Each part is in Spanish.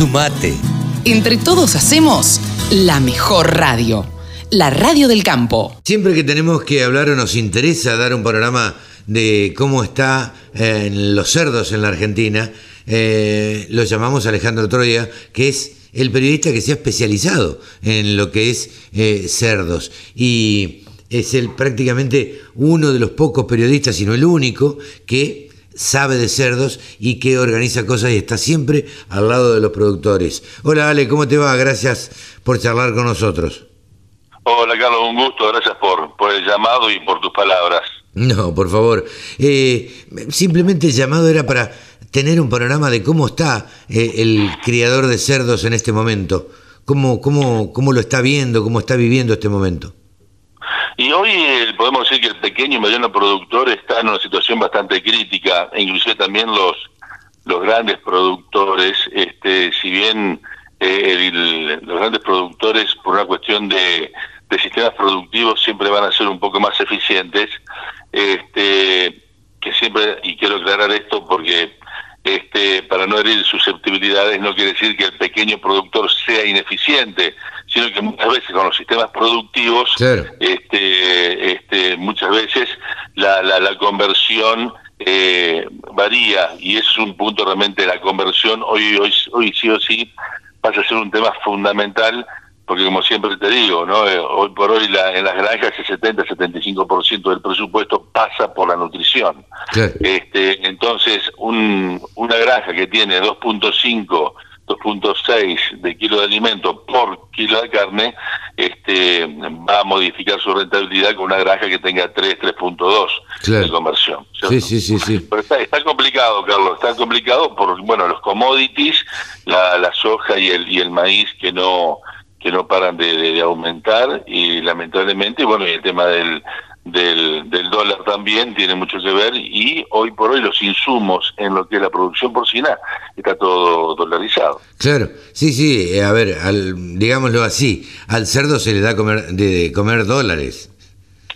Sumate. Entre todos hacemos la mejor radio. La radio del campo. Siempre que tenemos que hablar o nos interesa dar un panorama de cómo está en los cerdos en la Argentina, eh, lo llamamos Alejandro Troya, que es el periodista que se ha especializado en lo que es eh, cerdos. Y es el, prácticamente uno de los pocos periodistas, si no el único, que sabe de cerdos y que organiza cosas y está siempre al lado de los productores. Hola Ale, ¿cómo te va? Gracias por charlar con nosotros. Hola Carlos, un gusto, gracias por, por el llamado y por tus palabras. No, por favor. Eh, simplemente el llamado era para tener un panorama de cómo está eh, el criador de cerdos en este momento, cómo, cómo, cómo lo está viendo, cómo está viviendo este momento. Y hoy eh, podemos decir que el pequeño y mediano productor está en una situación bastante crítica, e inclusive también los los grandes productores, este, si bien eh, los grandes productores por una cuestión de, de, sistemas productivos siempre van a ser un poco más eficientes, este, que siempre, y quiero aclarar esto porque este, para no herir susceptibilidades no quiere decir que el pequeño productor sea ineficiente, sino que muchas veces con los sistemas productivos, este, este, muchas veces la, la, la conversión eh, varía y es un punto realmente la conversión hoy, hoy, hoy sí o sí pasa a ser un tema fundamental porque como siempre te digo, ¿no? Eh, hoy por hoy la, en las granjas el 70-75% del presupuesto pasa por la nutrición. Este, entonces, un, una granja que tiene 2.5 2.6 de kilo de alimento por kilo de carne, este, va a modificar su rentabilidad con una granja que tenga 3, 3.2 de conversión. Sí, sí, sí, sí. Pero está, está, complicado, Carlos, está complicado por, bueno, los commodities, la, la soja y el, y el maíz que no que no paran de, aumentar y lamentablemente, bueno, y el tema del, del, del, dólar también tiene mucho que ver y hoy por hoy los insumos en lo que es la producción porcina está todo dolarizado. Claro, sí, sí, eh, a ver, al, digámoslo así, al cerdo se le da comer, de comer dólares.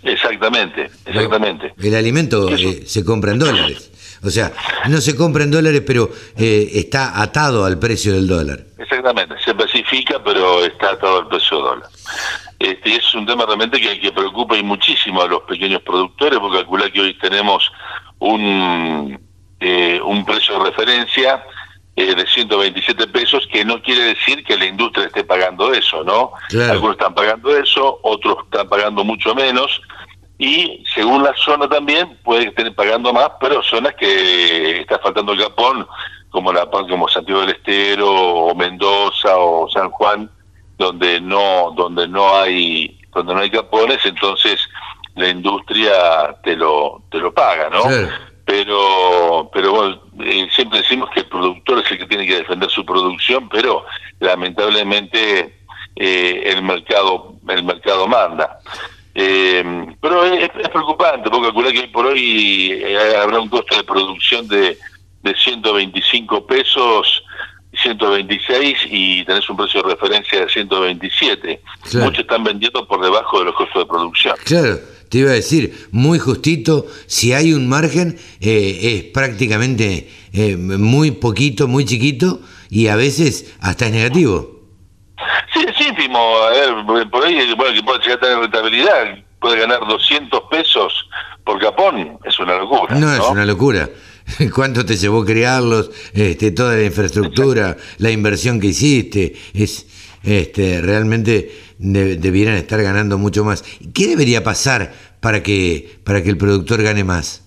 Exactamente, exactamente. El alimento eh, se compra en dólares. O sea, no se compra en dólares, pero eh, está atado al precio del dólar. Exactamente, se especifica, pero está atado al precio del dólar. Este, es un tema realmente que, que preocupa y muchísimo a los pequeños productores, porque calcula que hoy tenemos un, eh, un precio de referencia eh, de 127 pesos, que no quiere decir que la industria esté pagando eso, ¿no? Algunos están pagando eso, otros están pagando mucho menos, y según la zona también puede estar pagando más, pero zonas que está faltando el Japón, como la como Santiago del Estero o Mendoza o San Juan, donde no donde no hay donde no hay capones, entonces la industria te lo te lo paga, ¿no? Pero pero bueno, eh, siempre decimos que el productor es el que tiene que defender su producción, pero lamentablemente eh, el mercado el mercado manda. Eh, pero es, preocupante, porque calcular que por hoy habrá un costo de producción de, de 125 pesos, 126 y tenés un precio de referencia de 127. Muchos están vendiendo por debajo de los costos de producción. Claro, te iba a decir, muy justito, si hay un margen eh, es prácticamente eh, muy poquito, muy chiquito y a veces hasta es negativo. Sí, es ínfimo. A ver, por ahí, bueno, que puede llegar a tener rentabilidad, puede ganar 200 pesos por capón, es una locura. No, es una locura. ¿Cuánto te llevó crearlos? Este, toda la infraestructura, la inversión que hiciste, es este, realmente debieran estar ganando mucho más. ¿Qué debería pasar para que para que el productor gane más?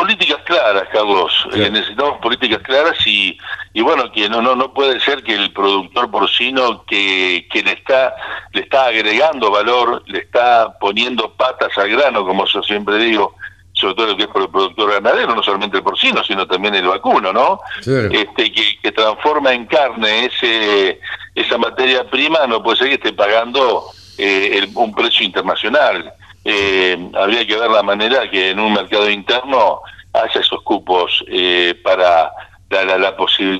políticas claras, Carlos. Eh, necesitamos políticas claras y, y bueno, que no, no, no puede ser que el productor porcino que, que le está, le está agregando valor, le está poniendo patas al grano, como yo siempre digo, sobre todo lo que es por el productor ganadero, no solamente el porcino, sino también el vacuno, ¿no? Este, que, que, transforma en carne ese esa materia prima, no puede ser que esté pagando eh, un precio internacional eh, habría que ver la manera que en un mercado interno haya esos cupos eh, para, la, la, la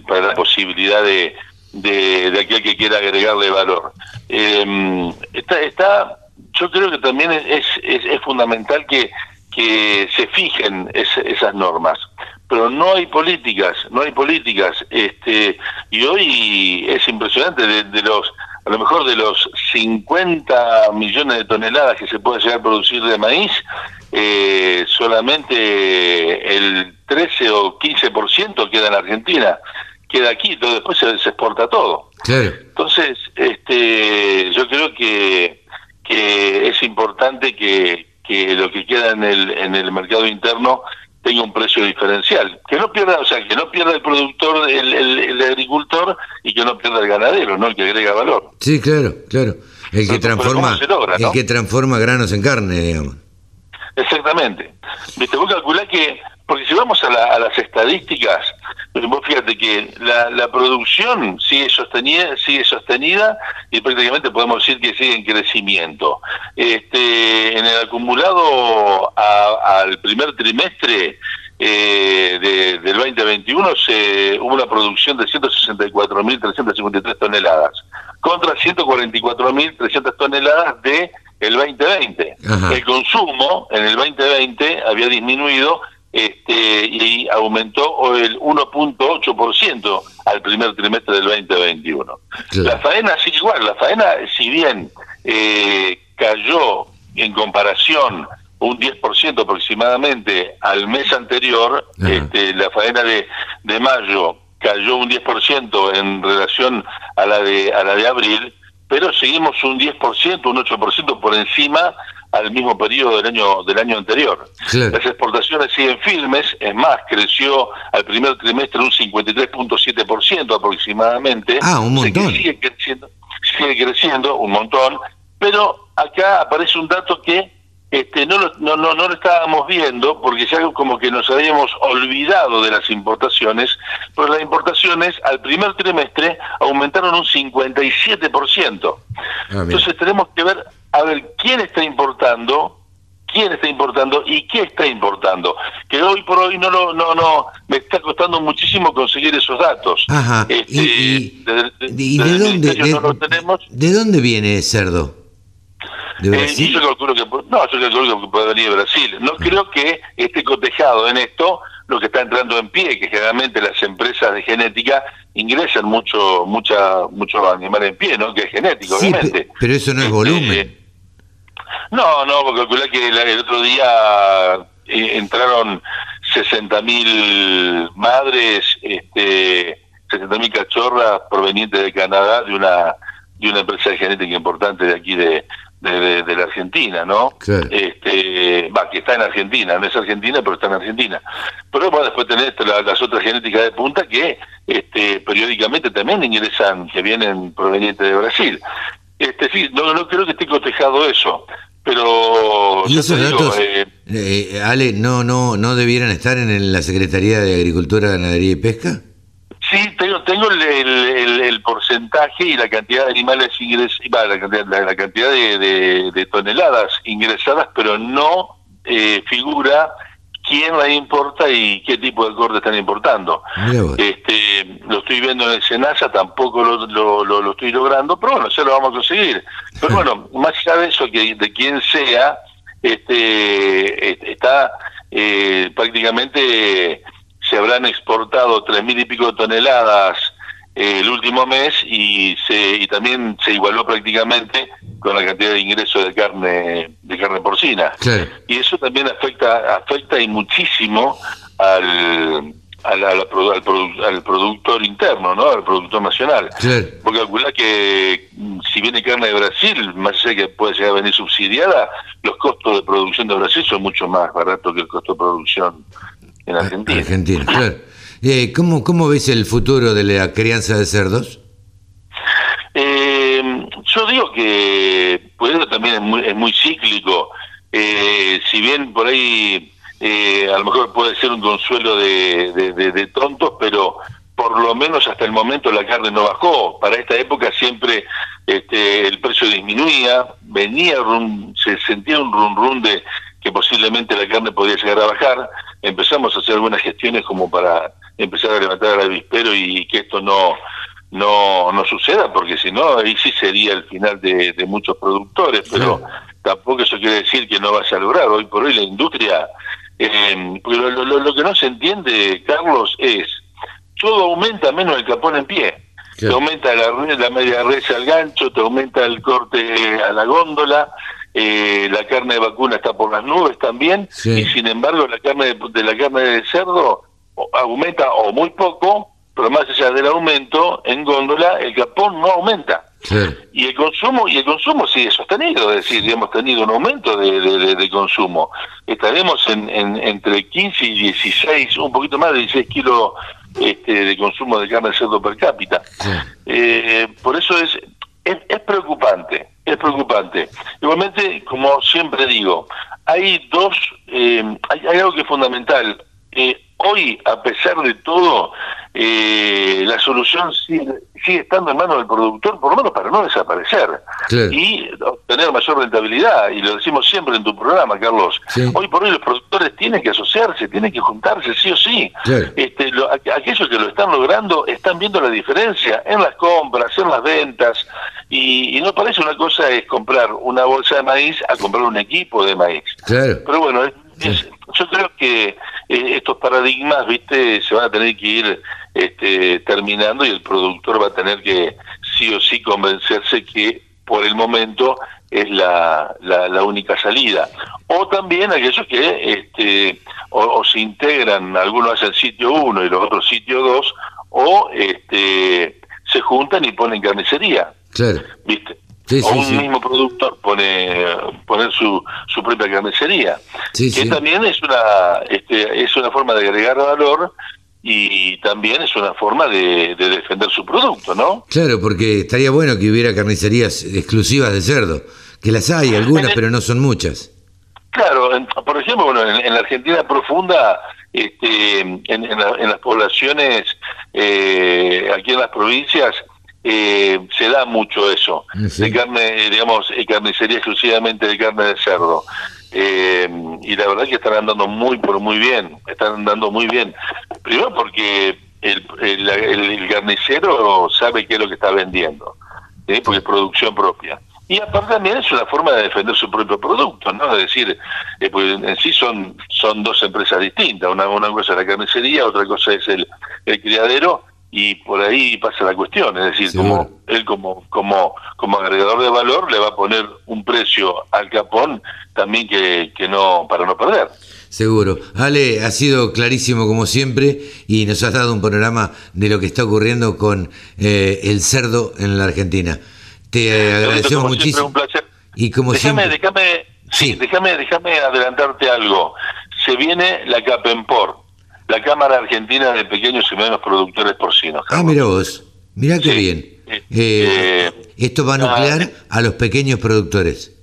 para la posibilidad de, de, aquel que quiera agregarle valor. Eh, está, está, yo creo que también es, es, es fundamental que, que se fijen esas normas, pero no hay políticas, no hay políticas. Este, y hoy es impresionante, de, los, a lo mejor de los 50 millones de toneladas que se puede llegar a producir de maíz, eh, solamente el 13 o 15% queda en Argentina, queda aquí, todo después se, exporta todo. Entonces, este, yo creo que, que es importante que, que lo que queda en el, en el mercado interno tenga un precio diferencial. Que no pierda, o sea, que no pierda el productor, el, el, agricultor y que no pierda el ganadero, ¿no? El que agrega valor. Sí, claro, claro. El que transforma, el que transforma granos en carne, digamos. Exactamente. Viste, vos calculás que porque si vamos a, las estadísticas, vos fíjate que la, producción sigue sostenida, sigue sostenida y prácticamente podemos decir que sigue en crecimiento. Este, en el acumulado al primer trimestre eh, del 2021 se, hubo una producción de 164.353 toneladas contra 144.300 toneladas de el 2020. El consumo en el 2020 había disminuido este, y aumentó el 1.8% al primer trimestre del 2021. La faena sigue igual, la faena si bien eh, cayó en comparación un 10% aproximadamente al mes anterior, este, la faena de, de mayo cayó un 10% en relación a la de a la de abril, pero seguimos un 10%, un 8% por encima al mismo periodo del año del año anterior. Las exportaciones siguen firmes, es más, creció al primer trimestre un 53.7% aproximadamente. Ah, un montón. sigue creciendo, sigue creciendo un montón, pero acá aparece un dato que este, no, lo, no, no, no lo estábamos viendo porque ya como que nos habíamos olvidado de las importaciones, pero las importaciones al primer trimestre aumentaron un 57%. Ah, Entonces tenemos que ver a ver quién está importando, quién está importando y qué está importando. Que hoy por hoy no lo, no, no, me está costando muchísimo conseguir esos datos. Ajá. ¿Y, de, dónde? De, dónde viene el cerdo? ¿De eh, yo calculo que, no, yo calculo que puede venir de Brasil. No creo que esté cotejado en esto lo que está entrando en pie, que generalmente las empresas de genética ingresan mucho, mucha, muchos animales en pie, ¿no? Que es genético, obviamente. Pero eso no es volumen. Eh, no, no, porque calculé que el, otro día eh, entraron 60.000 madres, este, 60.000 cachorras provenientes de Canadá, de una de una empresa de genética importante de aquí de, de, la Argentina, ¿no? Este, va, que está en Argentina, no es Argentina, pero está en Argentina. Pero bueno, después tenés las otras genéticas de punta que este, periódicamente también ingresan, que vienen provenientes de Brasil. Este, sí, no, no creo que esté cotejado eso. Pero ¿Y esos datos, eh, eh, Ale, no, no, no debieran estar en la Secretaría de Agricultura, Ganadería y Pesca? Sí, tengo, tengo el, el, porcentaje y la cantidad de animales ingresados, la cantidad, la, cantidad de, de, toneladas ingresadas, pero no eh, figura quién la importa y qué tipo de corte están importando. Este, lo estoy viendo en el Senasa, tampoco lo, lo, lo, estoy logrando, pero bueno, ya lo vamos a conseguir. Pero bueno, más allá de eso, que de quién sea, este, está eh, prácticamente se habrán exportado tres mil y pico toneladas eh, el último mes y se y también se igualó prácticamente con la cantidad de ingresos de carne de carne porcina y eso también afecta afecta y muchísimo al al, al, al, productor interno, ¿no? Al productor nacional. Porque calcula que mm, si viene carne de Brasil, más allá que puede llegar a venir subsidiada, los costos de producción de Brasil son mucho más baratos que el costo de producción en Argentina. Argentina, claro. Eh, ¿cómo, ¿Cómo ves el futuro de la crianza de cerdos? Eh, yo digo que pues también es muy, es muy cíclico. Eh, si bien por ahí a lo mejor puede ser un consuelo de, de, tontos, pero por lo menos hasta el momento la carne no bajó. Para esta época siempre este, el precio disminuía, venía, se sentía un run run de que posiblemente la carne podía llegar a bajar. Empezamos a hacer algunas gestiones como para empezar a levantar al avispero y que esto no no no suceda, porque si no, ahí sí sería el final de, muchos productores, pero tampoco eso quiere decir que no vaya a lograr. Hoy por hoy la industria Eh, lo, lo- lo que no se entiende, Carlos, es todo aumenta menos el capón en pie. Te aumenta la, media res al gancho, te aumenta el corte a la góndola, eh, la carne de vacuna está por las nubes también, Sí. y sin embargo la carne de, de la carne de cerdo aumenta o muy poco, pero más allá del aumento en góndola, el capón no aumenta y el consumo y el consumo sigue sostenido, es decir, hemos tenido un aumento de, de- de- consumo. Estaremos en, en- entre 15 y 16, un poquito más de 16 kilos este, de consumo de carne de cerdo per cápita. Sí. Eh, por eso es, es es preocupante, es preocupante. Igualmente, como siempre digo, hay dos, eh, hay, hay algo que es fundamental. Eh, hoy, a pesar de todo, eh, la solución sigue, sigue estando en manos del productor, por lo menos para no desaparecer Claro. y obtener mayor rentabilidad. Y lo decimos siempre en tu programa, Carlos. Sí. Hoy por hoy los productores tienen que asociarse, tienen que juntarse sí o sí. Claro. Este, lo- aqu- aquellos que lo están logrando están viendo la diferencia en las compras, en las ventas, y, y no parece una cosa es comprar una bolsa de maíz a comprar un equipo de maíz. Claro. Pero bueno, es- es- yo creo que eh, estos paradigmas, viste, se van a tener que ir este, terminando y el productor va a tener que sí o sí convencerse que por el momento es la, la, la única salida. O también aquellos que este, o, o se integran, algunos hacen sitio 1 y los otros sitio 2, o este, se juntan y ponen carnicería. Claro. ¿viste? Sí, o sí, un sí. mismo productor pone poner su, su propia carnicería que también es una este, es una forma de agregar valor y también es una forma de, de defender su producto no Claro, porque estaría bueno que hubiera carnicerías exclusivas de cerdo, que las hay algunas, el- pero no son muchas. Claro, en- por ejemplo, bueno, en, en la Argentina profunda, este, en, en la- en las poblaciones, eh, aquí en las provincias, eh, se da mucho eso, Sí. de carne, digamos, eh, carnicería exclusivamente de carne de cerdo. Eh, y la verdad que están andando muy, pero muy bien, están andando muy bien. Primero porque el, el, el- el carnicero sabe qué es lo que está vendiendo, ¿sí? porque es producción propia. Y aparte también es una forma de defender su propio producto, ¿no? Es decir, eh, porque en sí son son dos empresas distintas, una, una cosa es la carnicería, otra cosa es el, el criadero, y por ahí pasa la cuestión, es decir, como él como como como agregador de valor le va a poner un precio al capón también que, que no para no perder. Seguro. Ale, ha sido clarísimo como siempre y nos has dado un panorama de lo que está ocurriendo con eh, el cerdo en la Argentina. Te eh, agradecemos muchísimo. un placer. Y como déjame, siempre. déjame, sí, Sí. déjame, déjame adelantarte algo. Se viene la CAPEMPOR, la Cámara Argentina de Pequeños y Medianos Productores Porcinos. Ah, mira vos. Mirá qué Sí. bien. Eh, Eh, esto va a nuclear eh. a los pequeños productores.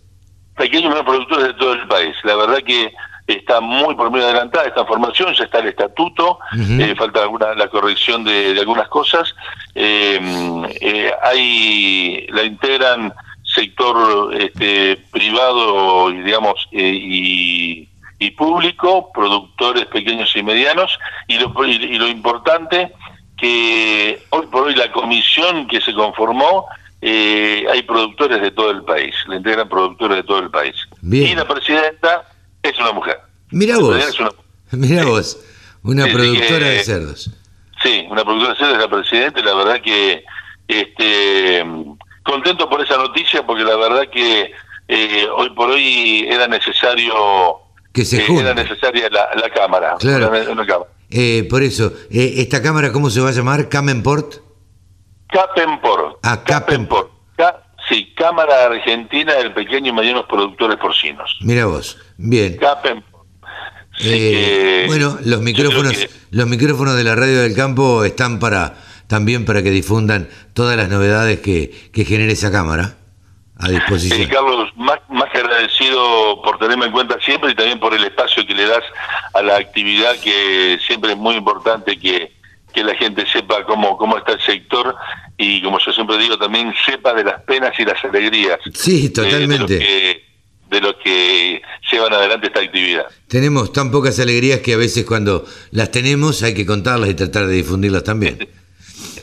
pequeños y medianos productores de todo el país. La verdad que está muy por muy adelantada esta formación, ya está el estatuto, eh, falta alguna la corrección de, de algunas cosas. Eh, eh, hay la integran sector este, privado y digamos eh, y, y público, productores pequeños y medianos y lo, y, y lo importante que hoy por hoy la comisión que se conformó eh, hay productores de todo el país, le integran productores de todo el país. Bien. Y la presidenta es una mujer. Mirá La vos. una- Mirá Sí. vos. Una Sí, productora que- de cerdos. Sí, una productora de cerdo es la presidenta la verdad que este contento por esa noticia porque la verdad que eh, hoy por hoy era necesario Que se eh, junte. era necesaria la, la cámara, Claro. una- una cámara. Eh, por eso, eh, ¿esta cámara cómo se va a llamar? ¿Camenport? Capenpor. Ah, Capenpor. Sí, Cámara Argentina del Pequeño y Medianos Productores Porcinos. Mira vos. Bien. Capenpor. Así Eh, que bueno, los micrófonos, que- los micrófonos de la radio del campo están para también para que difundan todas las novedades que, que genere esa cámara a disposición. Eh, Carlos, más, más que agradecido por tenerme en cuenta siempre y también por el espacio que le das a la actividad que siempre es muy importante que, que la gente sepa cómo, cómo está el sector y como yo siempre digo también sepa de las penas y las alegrías Sí, de- totalmente. de, lo que, de lo que llevan adelante esta actividad. Tenemos tan pocas alegrías que a veces cuando las tenemos hay que contarlas y tratar de difundirlas también.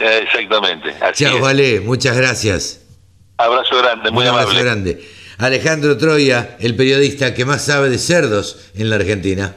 Eh, exactamente. Así Chao, es. Vale, muchas gracias. Abrazo grande, muy Un abrazo amable. grande. Alejandro Troya, el periodista que más sabe de cerdos en la Argentina.